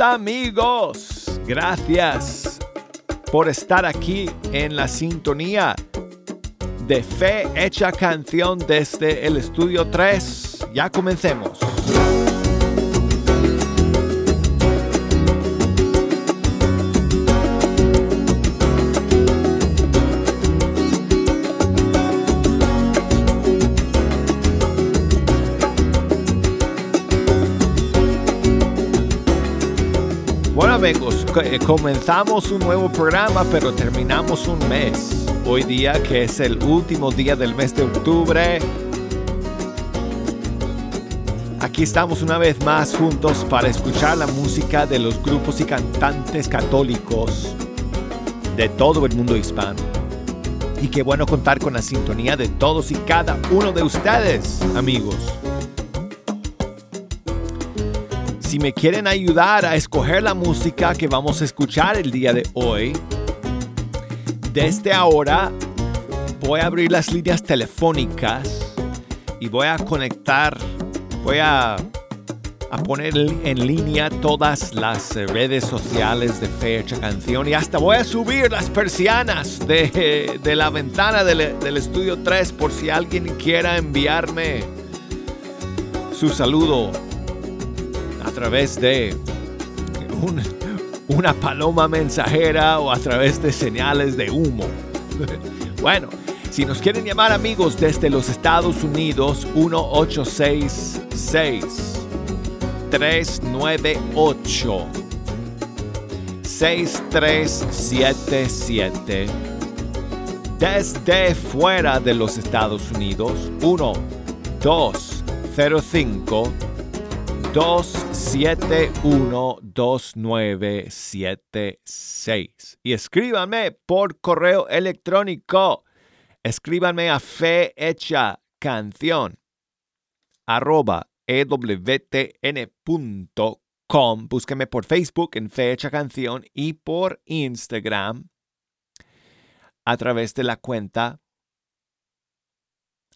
Amigos. Gracias por estar aquí en la sintonía de Fe Hecha Canción desde el estudio 3. Ya comencemos. Amigos, eh, comenzamos un nuevo programa, pero terminamos un mes. Hoy día que es el último día del mes de octubre. Aquí estamos una vez más juntos para escuchar la música de los grupos y cantantes católicos de todo el mundo hispano. Y qué bueno contar con la sintonía de todos y cada uno de ustedes, amigos. Si me quieren ayudar a escoger la música que vamos a escuchar el día de hoy, desde ahora voy a abrir las líneas telefónicas y voy a conectar, voy a, poner en línea todas las redes sociales de Fecha Canción y hasta voy a subir las persianas de, la ventana del, del estudio 3 por si alguien quiera enviarme su saludo través de una paloma mensajera o a través de señales de humo. bueno, si nos quieren llamar amigos desde los Estados Unidos, 1866 398 6377 desde fuera de los Estados Unidos 1 205 2712976. Y escríbanme por correo electrónico. Escríbanme a fe hecha canción arroba ewtn.com. Búsquenme por Facebook en Fe Hecha Canción y por Instagram a través de la cuenta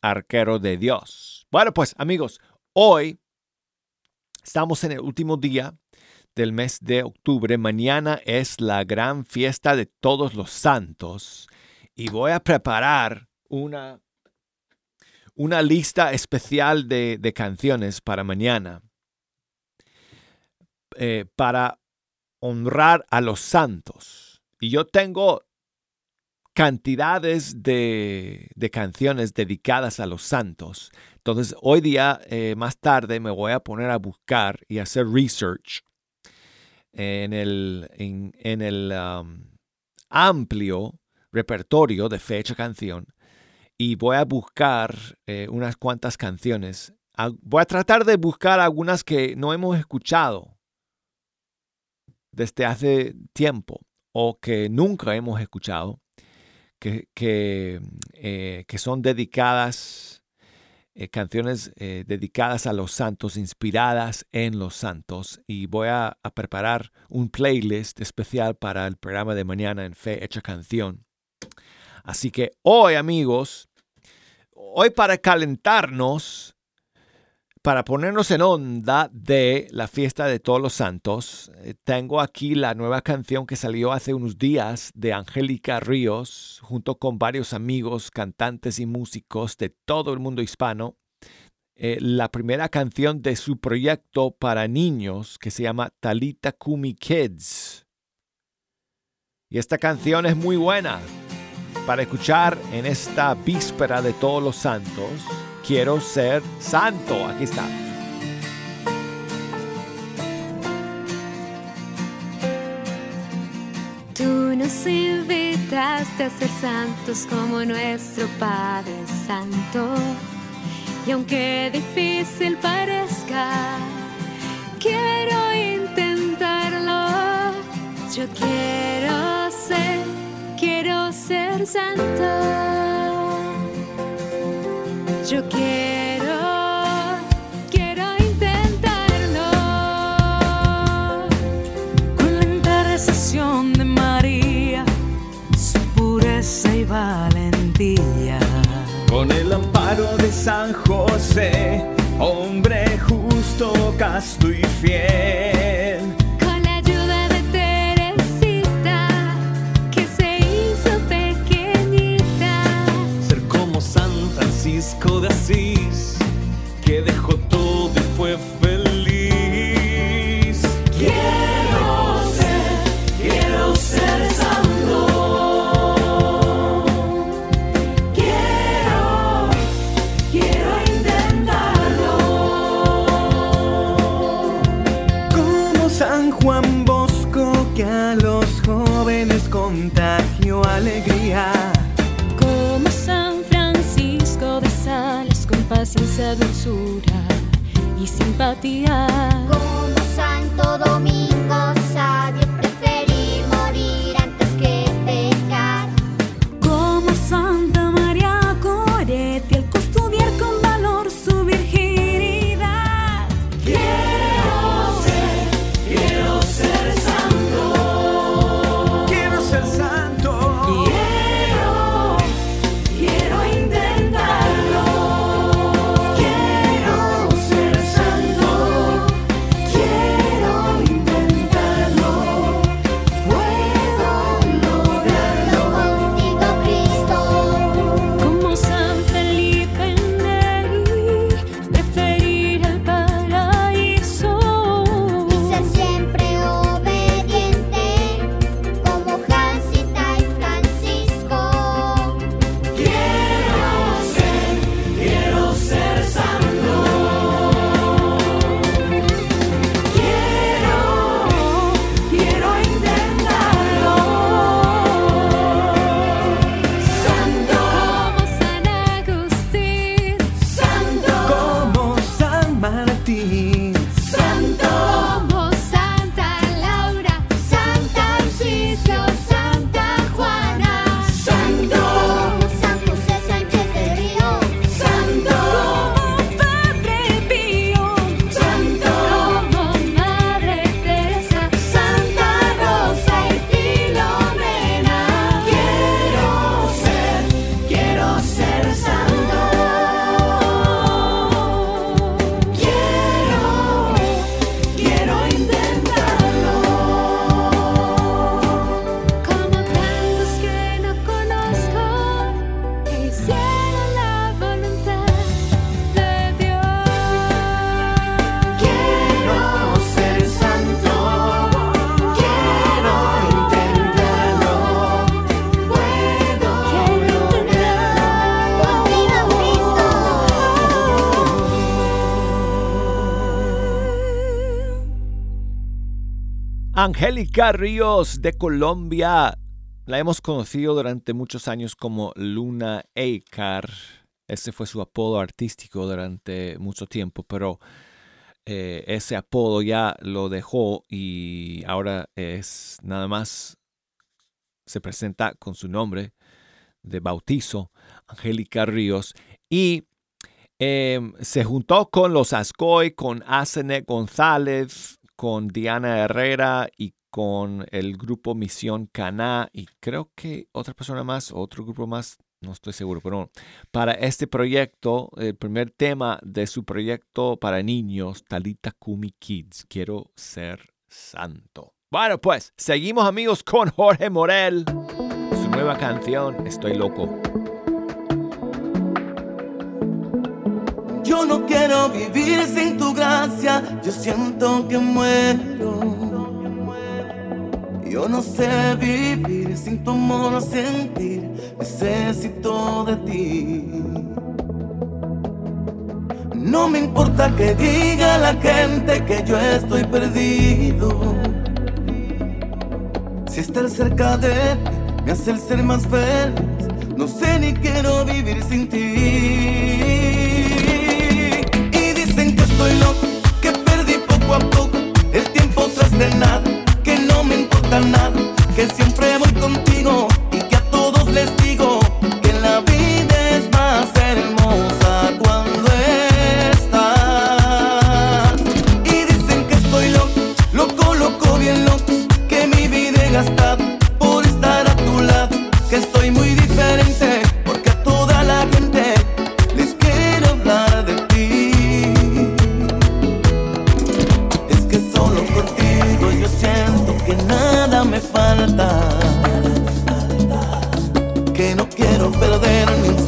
Arquero de Dios. Bueno, pues amigos, hoy Estamos en el último día del mes de octubre. Mañana es la gran fiesta de todos los santos y voy a preparar una, una lista especial de, canciones para mañana eh, para honrar a los santos. Y yo tengo cantidades de, de, canciones dedicadas a los santos. Entonces, hoy día, eh, más tarde, me voy a poner a buscar y hacer research en el, en, el amplio repertorio de fecha canción y voy a buscar eh, unas cuantas canciones. Voy a tratar de buscar algunas que no hemos escuchado desde hace tiempo o que nunca hemos escuchado, que, que, eh, que son dedicadas eh, canciones eh, dedicadas a los santos, inspiradas en los santos. Y voy a, preparar un playlist especial para el programa de mañana en Fe Hecha Canción. Así que hoy, amigos, hoy para calentarnos, para ponernos en onda de la fiesta de todos los santos, eh, tengo aquí la nueva canción que salió hace unos días de Angélica Ríos, junto con varios amigos, cantantes y músicos de todo el mundo hispano. Eh, la primera canción de su proyecto para niños que se llama Talita Kumi Kids. Y esta canción es muy buena para escuchar en esta víspera de todos los santos quiero ser santo. Aquí está. Tú nos invitaste a ser santos como nuestro Padre Santo. Y aunque difícil parezca, quiero intentarlo. Yo quiero ser, quiero ser santo. Yo quiero, quiero intentarlo. Con la intercesión de María, su pureza y valentía. Con el amparo de San José, hombre justo, casto y fiel happy. Angélica Ríos de Colombia. La hemos conocido durante muchos años como Luna Eikar. Ese fue su apodo artístico durante mucho tiempo, pero eh, ese apodo ya lo dejó y ahora es nada más se presenta con su nombre de bautizo, Angélica Ríos, y em, se juntó con los Ascoy, con Asene González, con Diana Herrera y con el grupo Misión Caná y creo que otra persona más, otro grupo más, no estoy seguro, pero para este proyecto, el primer tema de su proyecto para niños, Talita Kumi Kids, quiero ser santo. Bueno, pues seguimos amigos con Jorge Morel, su nueva canción, Estoy loco. Yo no quiero vivir sin tu gracia, yo siento que muero. Yo no sé vivir sin tu amor, sentir, necesito de ti. No me importa que diga la gente que yo estoy perdido. Si estar cerca de ti me hace el ser más feliz, no sé ni quiero vivir sin ti. Y dicen que perdí poco a poco el tiempo tras de nada, que no me importa nada, que siempre voy contigo nada me falta. Que no quiero perder ni un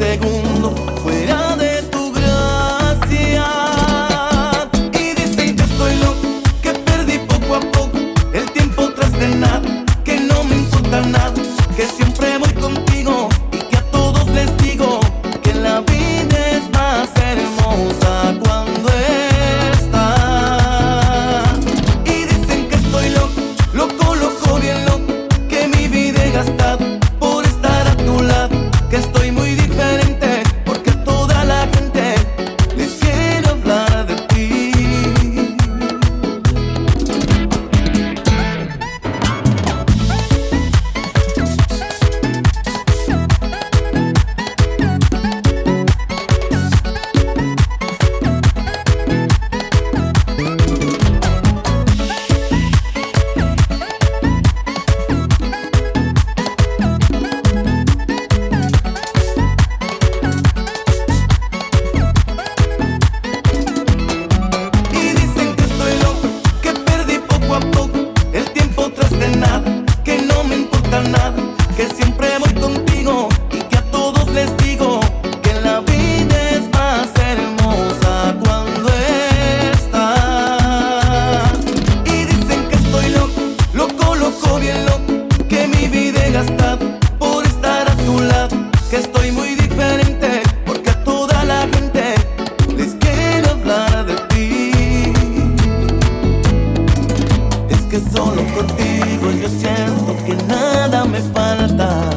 que solo contigo yo siento que nada me falta.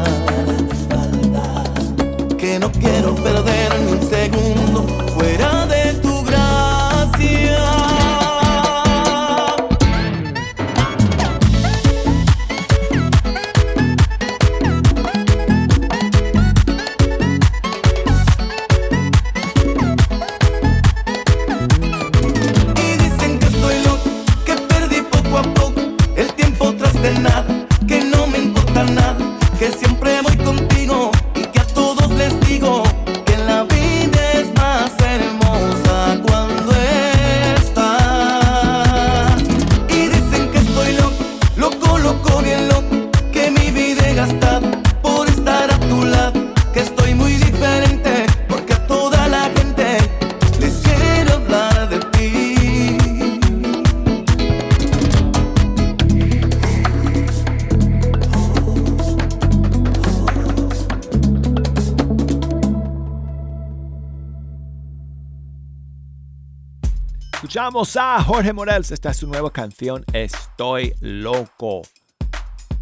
Que no quiero perder Escuchamos a Jorge Morales. Esta es su nueva canción, Estoy Loco.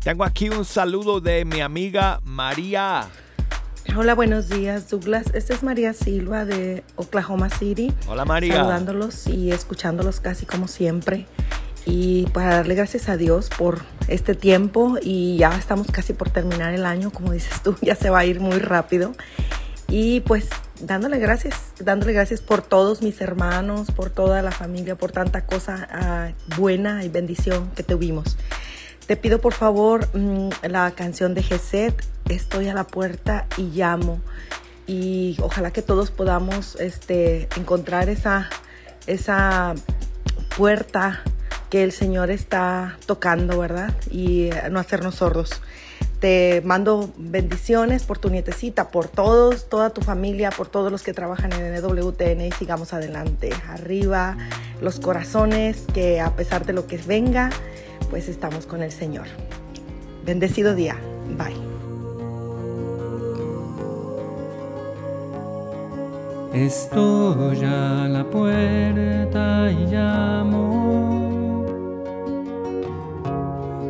Tengo aquí un saludo de mi amiga María. Hola, buenos días, Douglas. Esta es María Silva de Oklahoma City. Hola María. Saludándolos y escuchándolos casi como siempre. Y para darle gracias a Dios por este tiempo y ya estamos casi por terminar el año, como dices tú, ya se va a ir muy rápido. Y pues dándole gracias, dándole gracias por todos mis hermanos, por toda la familia, por tanta cosa ah, buena y bendición que tuvimos. Te pido por favor mm, la canción de Geset, Estoy a la puerta y llamo. Y ojalá que todos podamos este, encontrar esa, esa puerta que el Señor está tocando, ¿verdad? Y no hacernos sordos. Te mando bendiciones por tu nietecita, por todos, toda tu familia, por todos los que trabajan en EWTN y sigamos adelante. Arriba los corazones, que a pesar de lo que venga, pues estamos con el Señor. Bendecido día. Bye. Estoy a la puerta y llamo,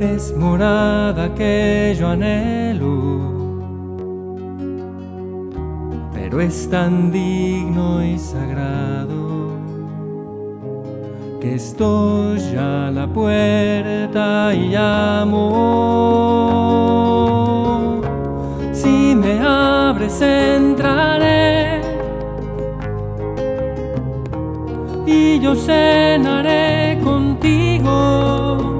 es morada que yo anhelo, pero es tan digno y sagrado que estoy a la puerta y llamo. Si me abres entraré y yo cenaré contigo.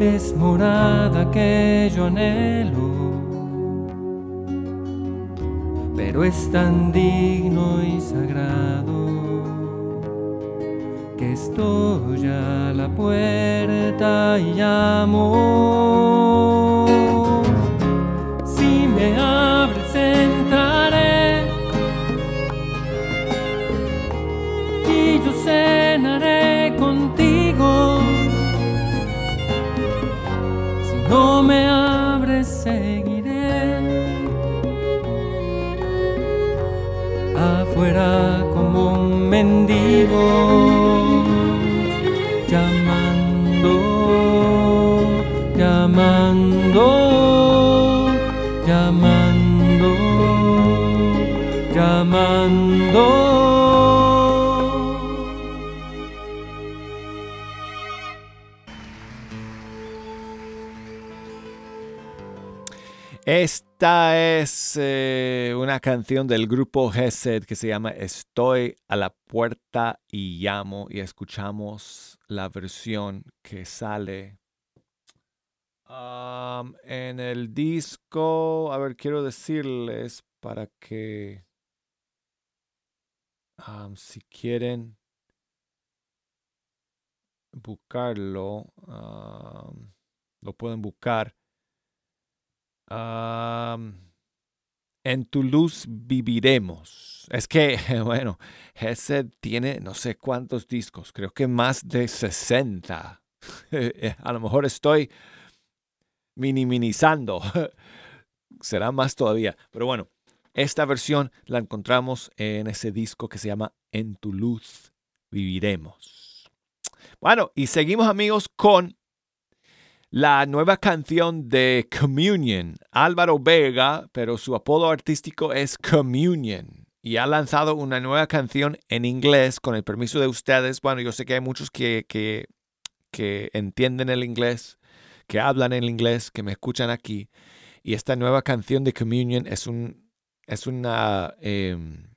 Es morada que yo anhelo, pero es tan digno y sagrado que estoy a la puerta y llamo. Si me abres afuera como un mendigo llamando, llamando, llamando, llamando. Esta es eh, una canción del grupo Gesed que se llama Estoy a la puerta y llamo y escuchamos la versión que sale en el disco. A ver, quiero decirles para que si quieren buscarlo, lo pueden buscar. En tu luz viviremos. Es que, bueno, Hesed tiene no sé cuántos discos, creo que más de 60. A lo mejor estoy minimizando. Será más todavía. Pero bueno, esta versión la encontramos en ese disco que se llama En tu luz viviremos. Bueno, y seguimos amigos con la nueva canción de Communion. Álvaro Vega, pero su apodo artístico es Communion. Y ha lanzado una nueva canción en inglés con el permiso de ustedes. Bueno, yo sé que hay muchos que, entienden el inglés, que hablan el inglés, que me escuchan aquí. Y esta nueva canción de Communion es, un, es una, em,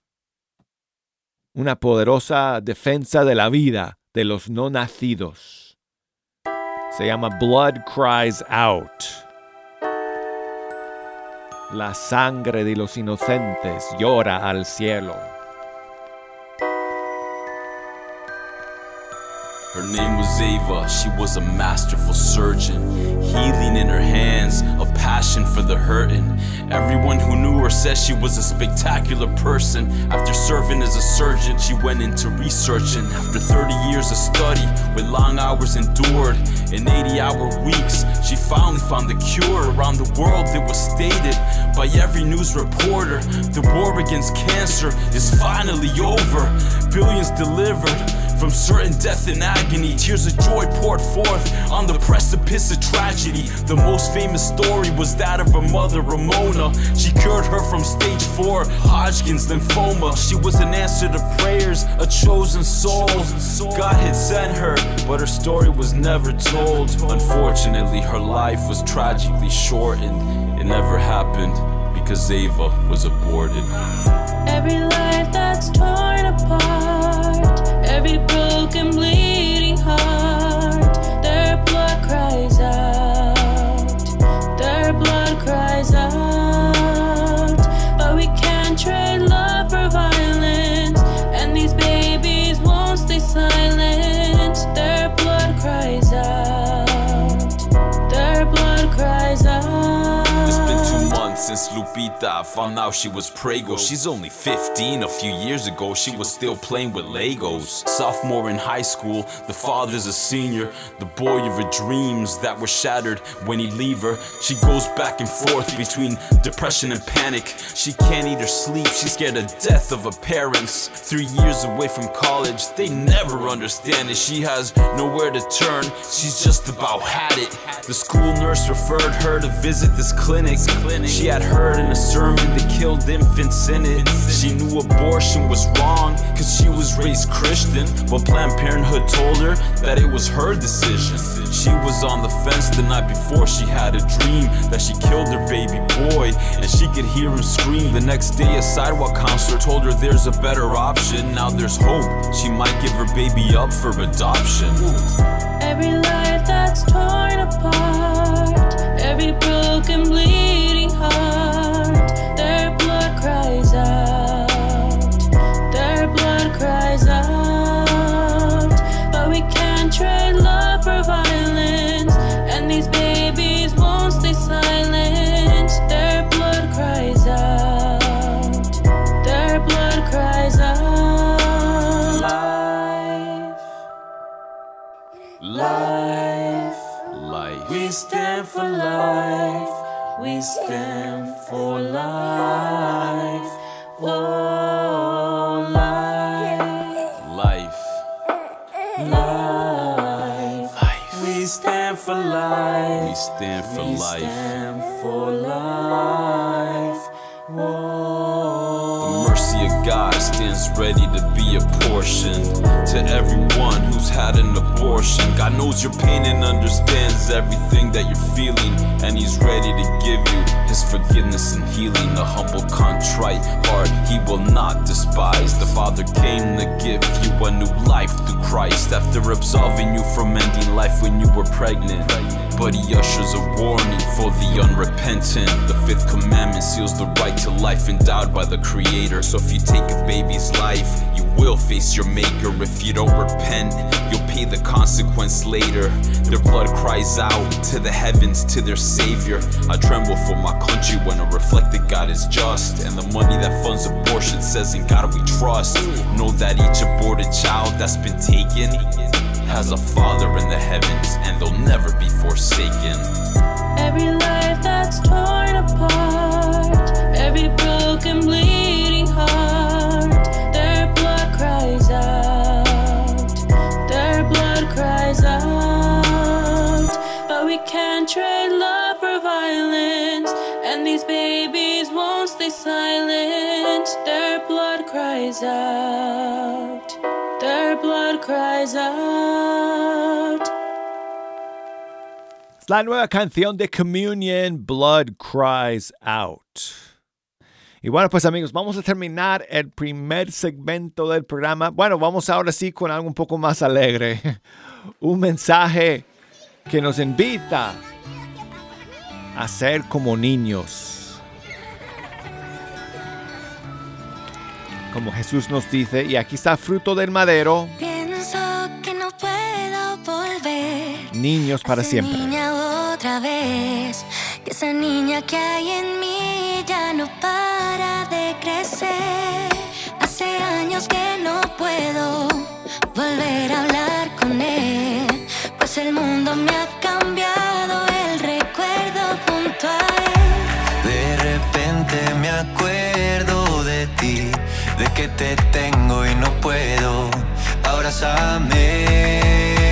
una poderosa defensa de la vida de los no nacidos. Se llama Blood Cries Out. La sangre de los inocentes llora al cielo. Her name was Ava, she was a masterful surgeon. Healing in her hands, a passion for the hurting. Everyone who knew her said she was a spectacular person. After serving as a surgeon, she went into researching. After 30 years of study, with long hours endured, in 80 hour weeks, she finally found the cure. Around the world, it was stated by every news reporter the war against cancer is finally over. Billions delivered from certain death and agony. Tears of joy poured forth on the precipice of tragedy. The most famous story was that of her mother, Ramona. She cured her from stage 4 Hodgkin's lymphoma. She was an answer to prayers, a chosen soul. God had sent her, but her story was never told. Unfortunately, her life was tragically shortened. It never happened because Ava was aborted. Every life that's torn apart, every broken, bleeding heart, their blood cries since Lupita found out she was prego. She's only 15. A few years ago, she was still playing with Legos. Sophomore in high school, the father's a senior. The boy of her dreams that were shattered when he leave her. She goes back and forth between depression and panic. She can't eat or sleep. She's scared of death of her parents. Three years away from college, they never understand it. She has nowhere to turn. She's just about had it. The school nurse referred her to visit this clinic. She had heard in a sermon that killed infants in it. She knew abortion was wrong because she was raised Christian, but Planned Parenthood told her that it was her decision. She was on the fence the night before she had a dream that she killed her baby boy and she could hear him scream. The next day, a sidewalk counselor told her there's a better option. Now there's hope. She might give her baby up for adoption. Every life that's torn apart, every broken, bleeding heart, For life, we stand for life. Oh, life. Life. Life. We stand for life. We stand for life. stand for life. Of God stands ready to be apportioned to everyone who's had an abortion. God knows your pain and understands everything that you're feeling, and He's ready to give you His forgiveness and healing. A humble, contrite heart He will not despise. The Father came to give you a new life through Christ after absolving you from ending life when you were pregnant. But he ushers a warning for the unrepentant. The fifth commandment seals the right to life endowed by the Creator. So if you take a baby's life, you will face your Maker. If you don't repent, you'll pay the consequence later. Their blood cries out to the heavens, to their Savior. I tremble for my country when I reflect that God is just. And the money that funds abortion says, In God we trust. Know that each aborted child that's been taken has a father in the heavens and they'll never be forsaken. Every life that's torn apart, every broken, bleeding heart, their blood cries out, their blood cries out. But we can't trade love for violence, and these babies won't stay silent. Their blood cries out, Es la nueva canción de Communion, Blood Cries Out. Y bueno, pues amigos, vamos a terminar el primer segmento del programa. Bueno, vamos ahora sí con algo un poco más alegre. Un mensaje que nos invita a ser como niños. Como Jesús nos dice, y aquí está fruto del madero, Pienso que no puedo volver. niños para a siempre. Niña otra vez. Que esa niña que hay en mí ya no para de crecer. Hace años que no puedo volver a hablar con él. Pues el mundo me ha cambiado el recuerdo junto a él. De repente me acuerdo de ti, de que te tengo y no puedo. Abrázame.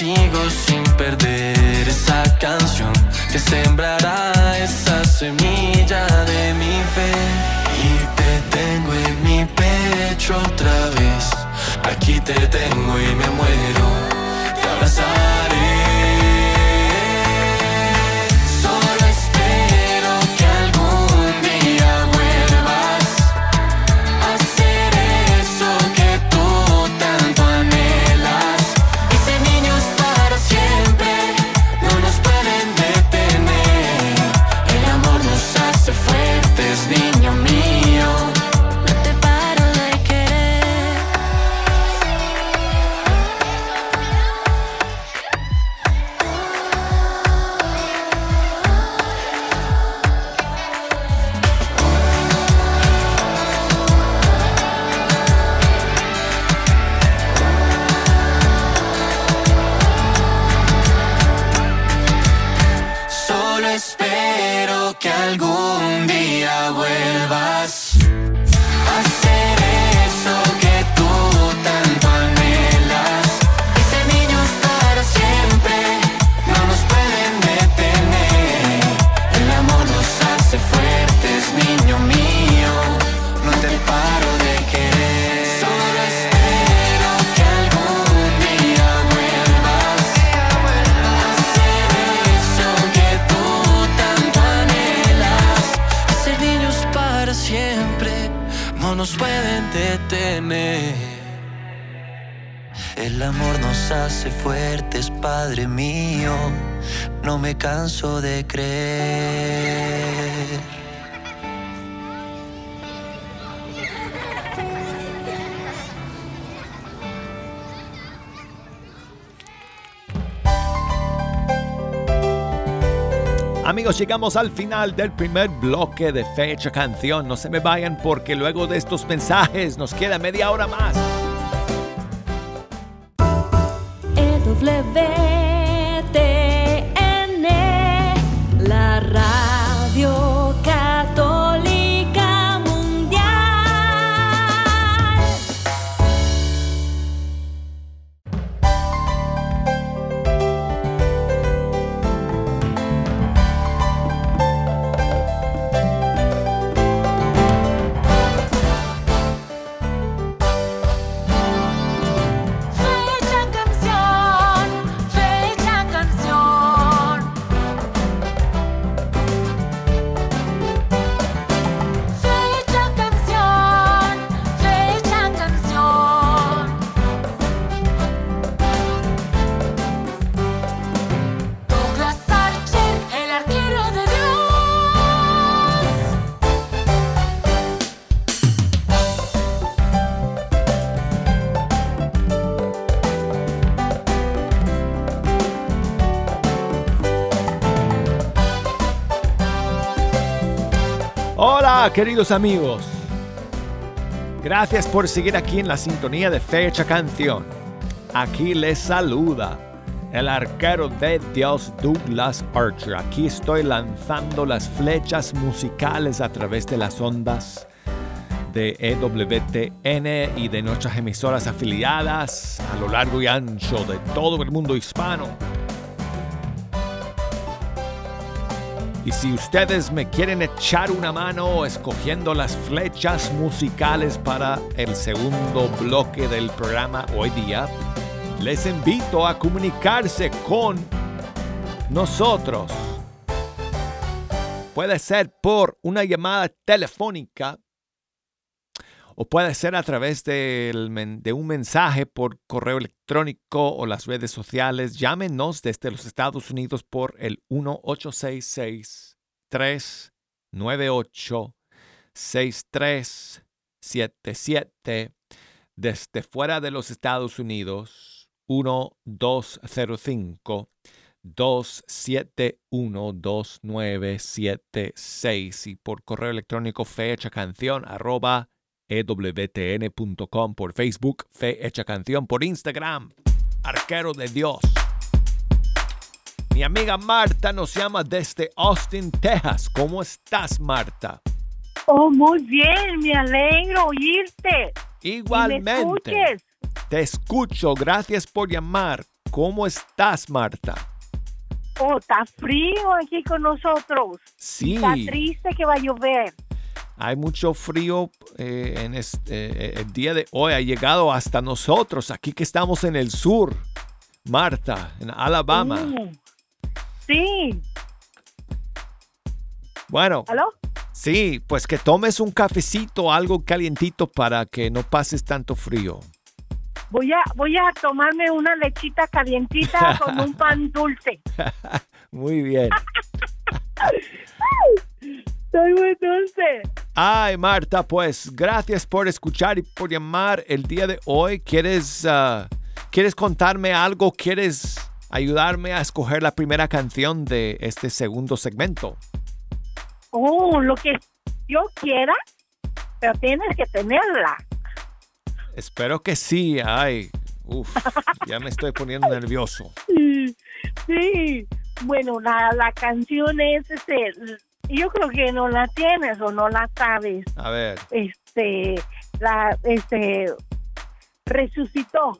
Contigo sin perder esa canción que sembrará esa semilla de mi fe. Y te tengo en mi pecho otra vez, aquí te tengo y me muero, te. Llegamos al final del primer bloque de Fecha Canción. No se me vayan porque luego de estos mensajes nos queda media hora más. EWTN, Hola, queridos amigos. Gracias por seguir aquí en la sintonía de Fecha Canción. Aquí les saluda el arquero de Dios Douglas Archer. Aquí estoy lanzando las flechas musicales a través de las ondas de EWTN y de nuestras emisoras afiliadas a lo largo y ancho de todo el mundo hispano. Y si ustedes me quieren echar una mano escogiendo las flechas musicales para el segundo bloque del programa hoy día, les invito a comunicarse con nosotros. Puede ser por una llamada telefónica o puede ser a través de un mensaje por correo electrónico o las redes sociales. Llámenos desde los Estados Unidos por el 1866-398-6377. Desde fuera de los Estados Unidos, 1205 271-2976 y por correo electrónico fecha canción arroba ewtn.com por Facebook, Fe Hecha Canción por Instagram, Arquero de Dios. Mi amiga Marta nos llama desde Austin, Texas. ¿Cómo estás, Marta? Oh, muy bien, me alegro oírte. Y me Igualmente. escuches. Te escucho, gracias por llamar. ¿Cómo estás, Marta? Oh, está frío aquí con nosotros. Sí. Está triste que va a llover. Hay mucho frío eh, en este, eh, el día de hoy. Ha llegado hasta nosotros, aquí que estamos en el sur, Marta, en Alabama. Mm. Sí. Bueno, ¿Aló? sí, pues que tomes un cafecito, algo calientito para que no pases tanto frío. Voy a, voy a tomarme una lechita calientita con un pan dulce. Muy bien. Muy dulce. Ay, Marta, pues gracias por escuchar y por llamar el día de hoy. ¿Quieres, ah, ¿quieres contarme algo? ¿Quieres ayudarme a escoger la primera canción de este segundo segmento? Oh, lo que yo quiera, pero tienes que tenerla. Espero que sí. Ay, uf, ya me estoy poniendo nervioso. Sí, sí. Bueno, la, la canción es, este, yo creo que no la tienes o no la sabes. A ver, Este, la, este, resucitó.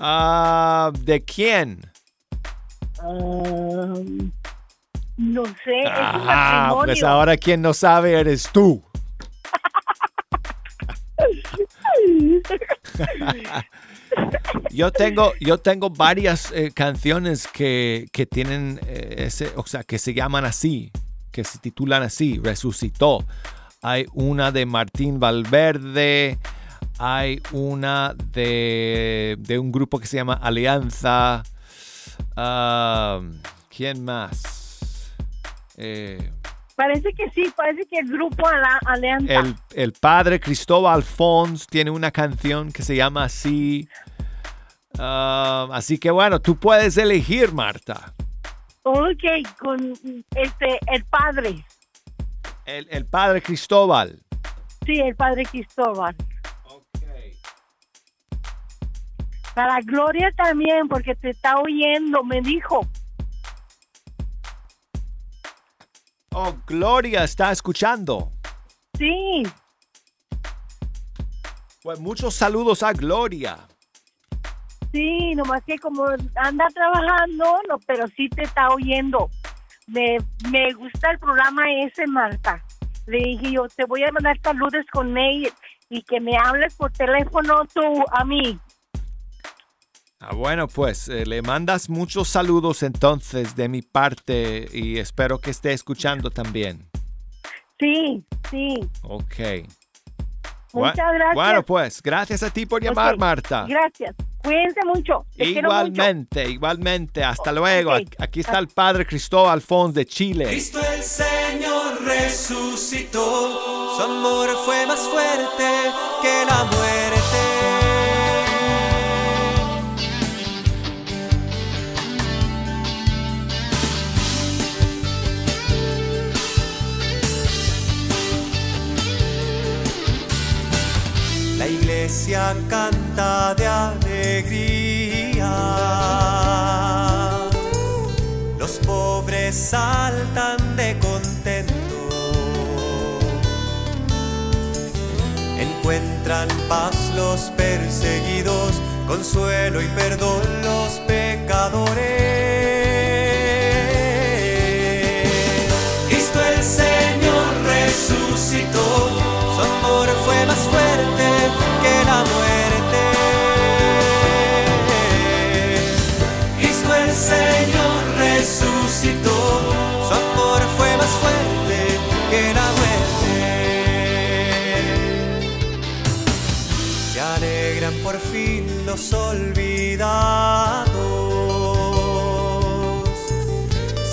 ah, ¿de quién? No sé, Ah, pues ahora quien no sabe eres tú. Yo tengo, yo tengo varias eh, canciones que, que tienen eh, ese, o sea, que se llaman así, que se titulan así, Resucitó. Hay una de Martín Valverde, hay una de, de un grupo que se llama Alianza. Ah, ¿Quién más? Eh, Parece que sí, parece que el grupo Ala- Alianza. el, el padre Cristóbal Fons tiene una canción que se llama así. Ah, así que bueno, tú puedes elegir, Marta. Ok, con este, el padre. El, el padre Cristóbal. Sí, el padre Cristóbal. Para Gloria también, porque te está oyendo, me dijo. Oh, Gloria está escuchando. Sí, Pues muchos saludos a Gloria. sí, nomás que como anda trabajando, no, pero sí te está oyendo. Me, me gusta el programa ese, Marta. Le dije yo, te voy a mandar saludos con él y que me hables por teléfono tú a mí. Ah, bueno, pues eh, le mandas muchos saludos entonces de mi parte y espero que esté escuchando también. Sí, sí. Ok. Muchas gracias. Bueno, pues gracias a ti por llamar, Marta. Gracias. Cuídense mucho. Te quiero mucho. Igualmente, igualmente. Hasta luego. Aquí está el padre Cristóbal Fons de Chile. Cristo el Señor resucitó, su amor fue más fuerte que la muerte. La iglesia canta de alegría. Los pobres saltan de contento. Encuentran paz los perseguidos, consuelo y perdón los pecadores. Cristo el Señor resucitó, su amor fue más fuerte que la muerte. Cristo el Señor resucitó, su amor fue más fuerte que la muerte. Se alegran por fin los olvidados,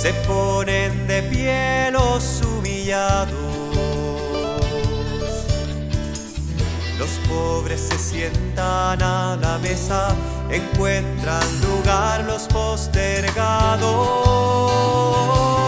se ponen de pie los humillados. Los pobres se sientan a la mesa, encuentran lugar los postergados.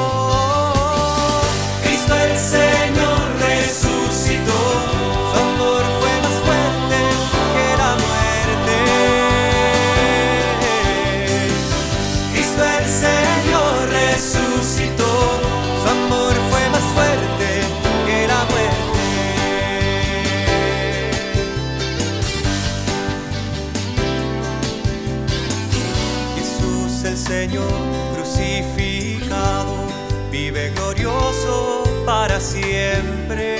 Señor crucificado vive glorioso para siempre.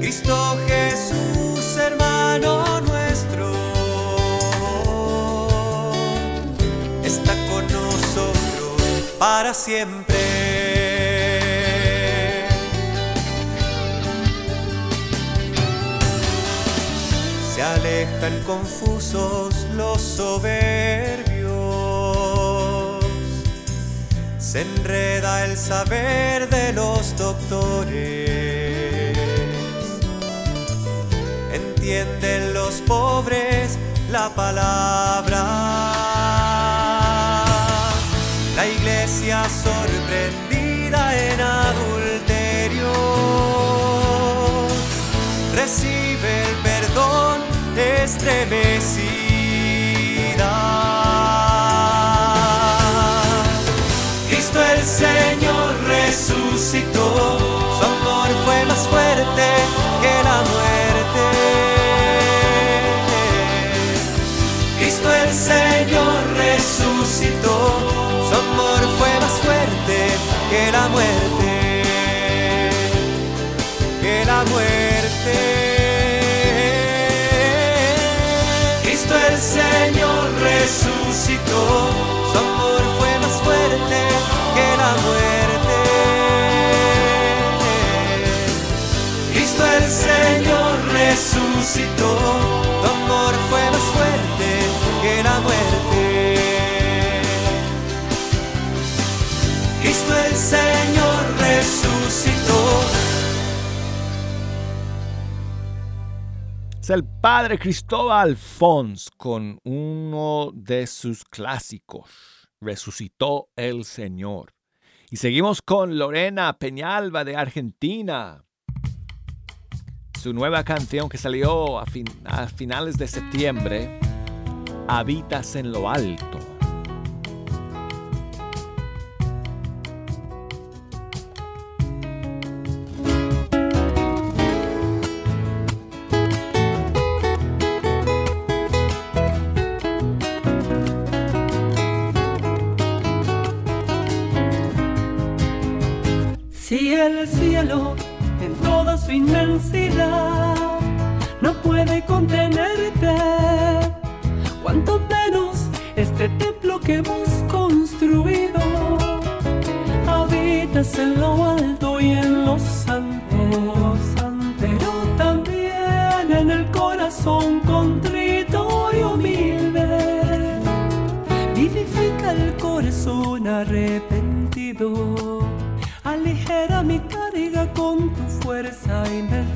Cristo Jesús, hermano nuestro, está con nosotros para siempre. Se alejan confusos los soberbios, se enreda el saber de los doctores, entienden los pobres la palabra. La iglesia sorprendida en adulterio recibe el perdón estremecida. Que la muerte que la muerte. Cristo el Señor resucitó, su amor fue más fuerte que la muerte. Cristo el Señor resucitó. Tu amor fue más fuerte que la muerte. Señor resucitó. Es el padre Cristóbal Fons con uno de sus clásicos, Resucitó el Señor. Y seguimos con Lorena Peñalba de Argentina. Su nueva canción que salió a, fin- a finales de septiembre, Habitas en lo Alto. El cielo en toda su inmensidad no puede contenerte, cuanto menos este templo que hemos construido. Habitas en lo alto y en lo santo, pero también en el corazón contrito y humilde. Vivifica el corazón arrepentido. Aligera mi carga con tu fuerza invencible.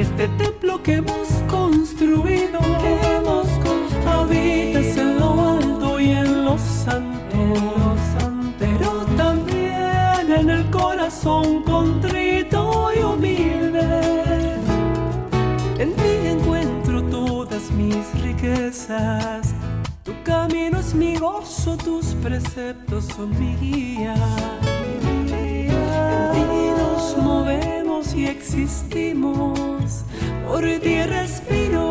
Este templo que hemos construido, que hemos construido. habitas en lo alto y en lo santo, pero también en el corazón contrito y humilde. En ti encuentro todas mis riquezas. Tu camino es mi gozo, tus preceptos son mi guía. En ti nos movemos y existimos, por ti respiro.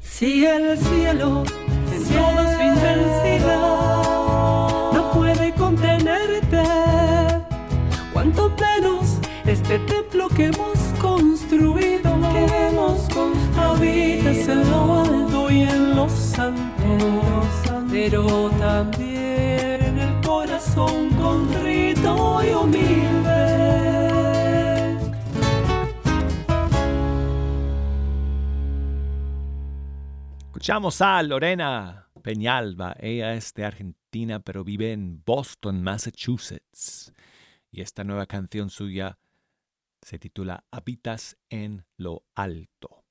Si el cielo en toda su inmensidad no puede contenerte, cuanto menos este templo que hemos construido, que hemos construido. habitas en lo alto y en lo santo, pero también Escuchamos a Lorena Peñalba. Ella es de Argentina, pero vive en Boston, Massachusetts. Y esta nueva canción suya se titula Habitas en lo Alto.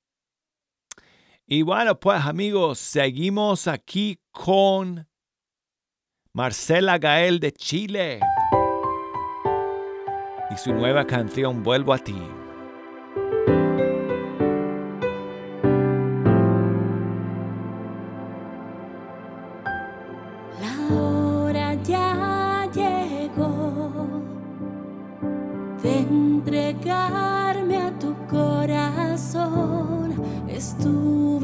Y bueno, pues amigos, seguimos aquí con Marcela Gael de Chile. Y su nueva canción Vuelvo a ti.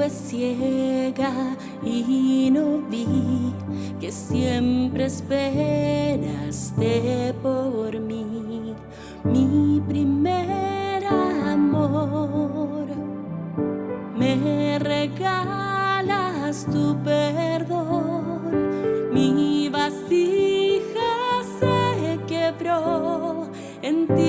Ciega y no vi que siempre esperaste por mí, mi primer amor. Me regalas tu perdón, mi vasija se quebró, en ti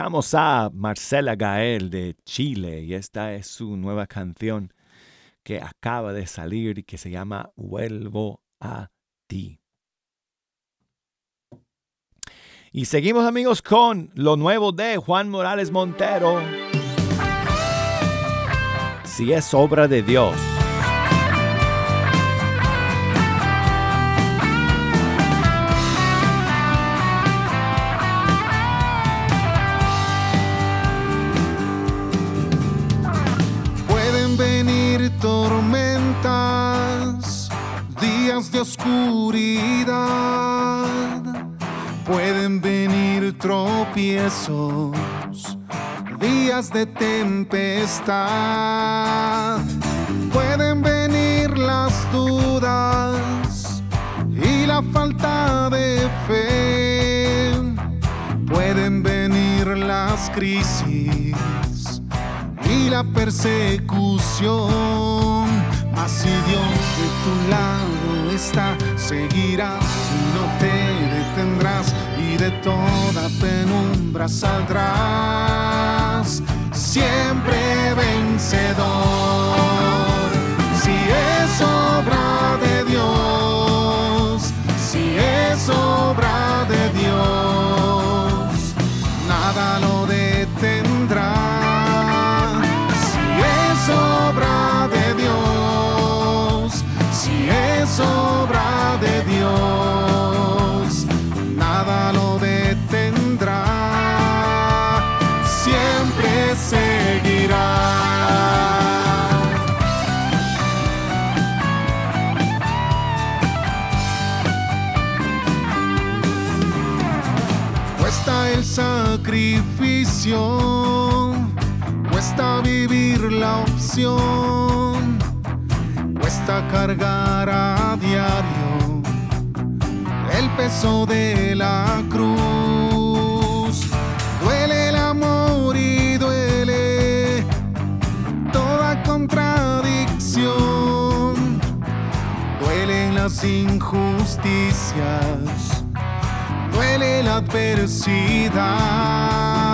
A Marcela Gael de Chile y esta es su nueva canción que acaba de salir y que se llama Vuelvo a ti. Y seguimos amigos con lo nuevo de Juan Morales Montero. Si es obra de Dios. Oscuridad. Pueden venir tropiezos, días de tempestad. Pueden venir las dudas y la falta de fe. Pueden venir las crisis y la persecución. Mas si Dios de tu lado seguirás y no te detendrás y de toda penumbra saldrás. Siempre vencedor. Si es obra de Dios, si es obra de cuesta vivir la opción, cuesta cargar a diario el peso de la cruz. Duele el amor y duele toda contradicción. Duelen las injusticias, duele la adversidad.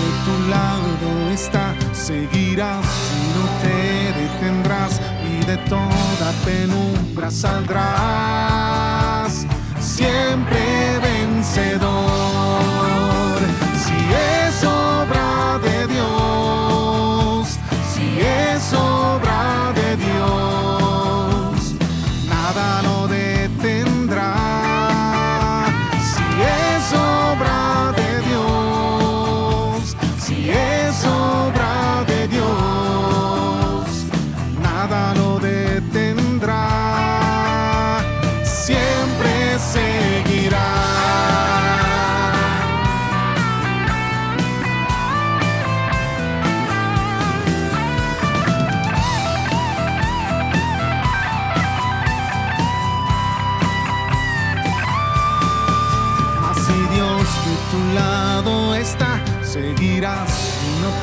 De tu lado está, seguirás y no te detendrás y de toda penumbra saldrás. Siempre vencedor. Si es obra de Dios, si es obra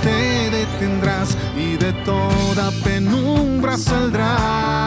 te detendrás y de toda penumbra saldrás.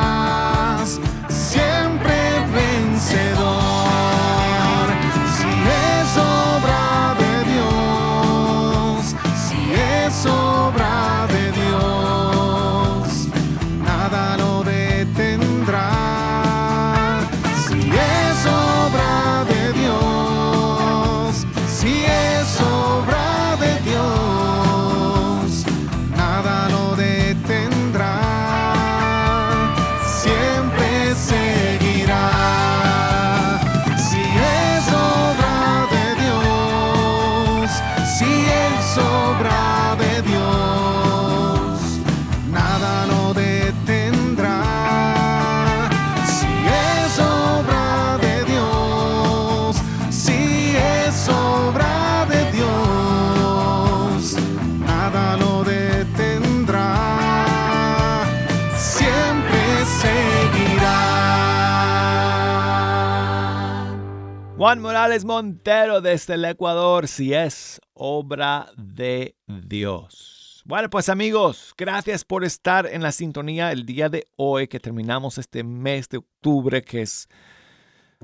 Juan Morales Montero desde el Ecuador, si es obra de Dios. Bueno, pues amigos, gracias por estar en la sintonía el día de hoy que terminamos este mes de octubre que es,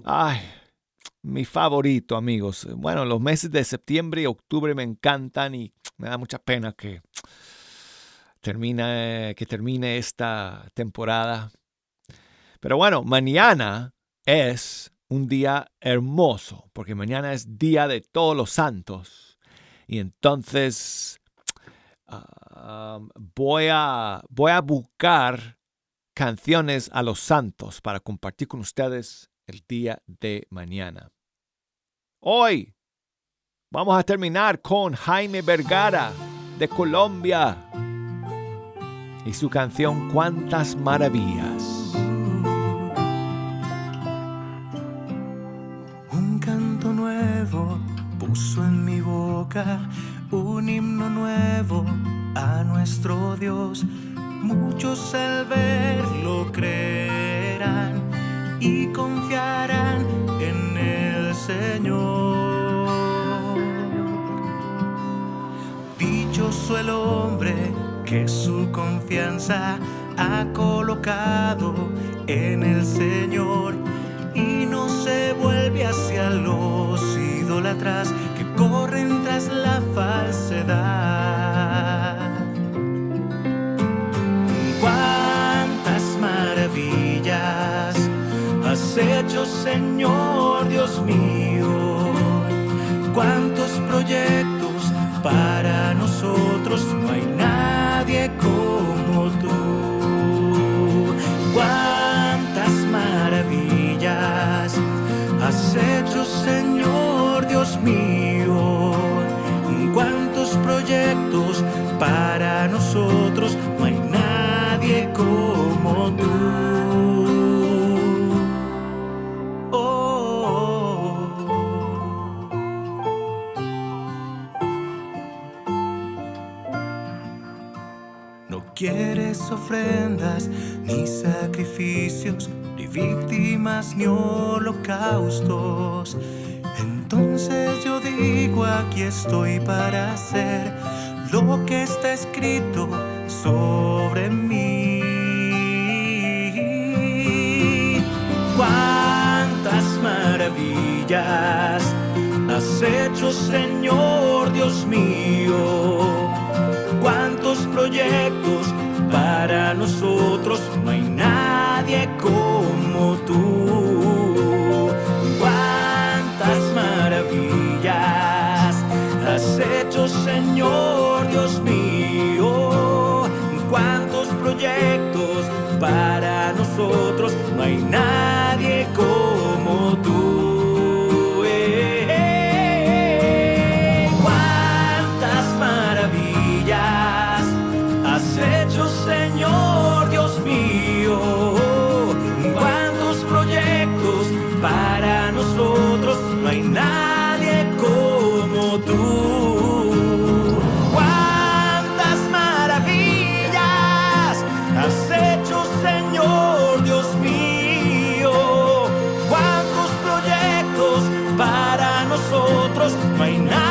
ay, mi favorito, amigos. Bueno, los meses de septiembre y octubre me encantan y me da mucha pena que termine, que termine esta temporada. Pero bueno, mañana es un día hermoso, porque mañana es Día de Todos los Santos. Y entonces ah, voy, a, voy a buscar canciones a los santos para compartir con ustedes el día de mañana. Hoy vamos a terminar con Jaime Vergara de Colombia y su canción Cuántas Maravillas. Un himno nuevo a nuestro Dios. Muchos al verlo creerán y confiarán en el Señor. Dichoso el hombre que su confianza ha colocado en el Señor y no se vuelve hacia los idólatras que corren tras la falsedad. Cuántas maravillas has hecho, Señor Dios mío. Cuántos proyectos para nosotros no hay nadie como tú. Cuántas maravillas has hecho, Señor Dios mío. Ofrendas, ni sacrificios, ni víctimas, ni holocaustos. Entonces yo digo, aquí estoy para hacer lo que está escrito sobre mí. Cuántas maravillas has hecho, Señor Dios mío. Cuántos proyectos para nosotros, no hay nadie como tú. Cuántas maravillas has hecho, Señor nosotros, no hay nadie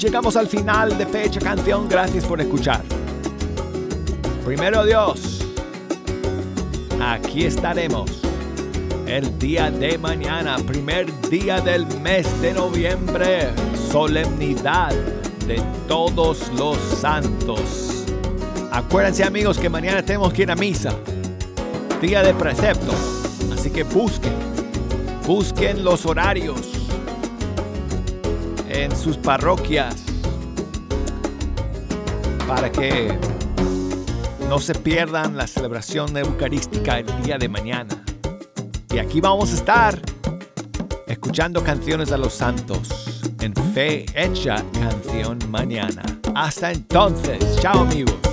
Llegamos al final de Fecha Canción. Gracias por escuchar. Primero Dios, aquí estaremos el día de mañana, primer día del mes de noviembre, solemnidad de todos los santos. Acuérdense amigos que mañana tenemos que ir a misa, día de precepto, así que busquen, busquen los horarios en sus parroquias para que no se pierdan la celebración eucarística el día de mañana. Y aquí vamos a estar escuchando canciones a los santos en Fe Hecha Canción Mañana. Hasta entonces, chao amigos.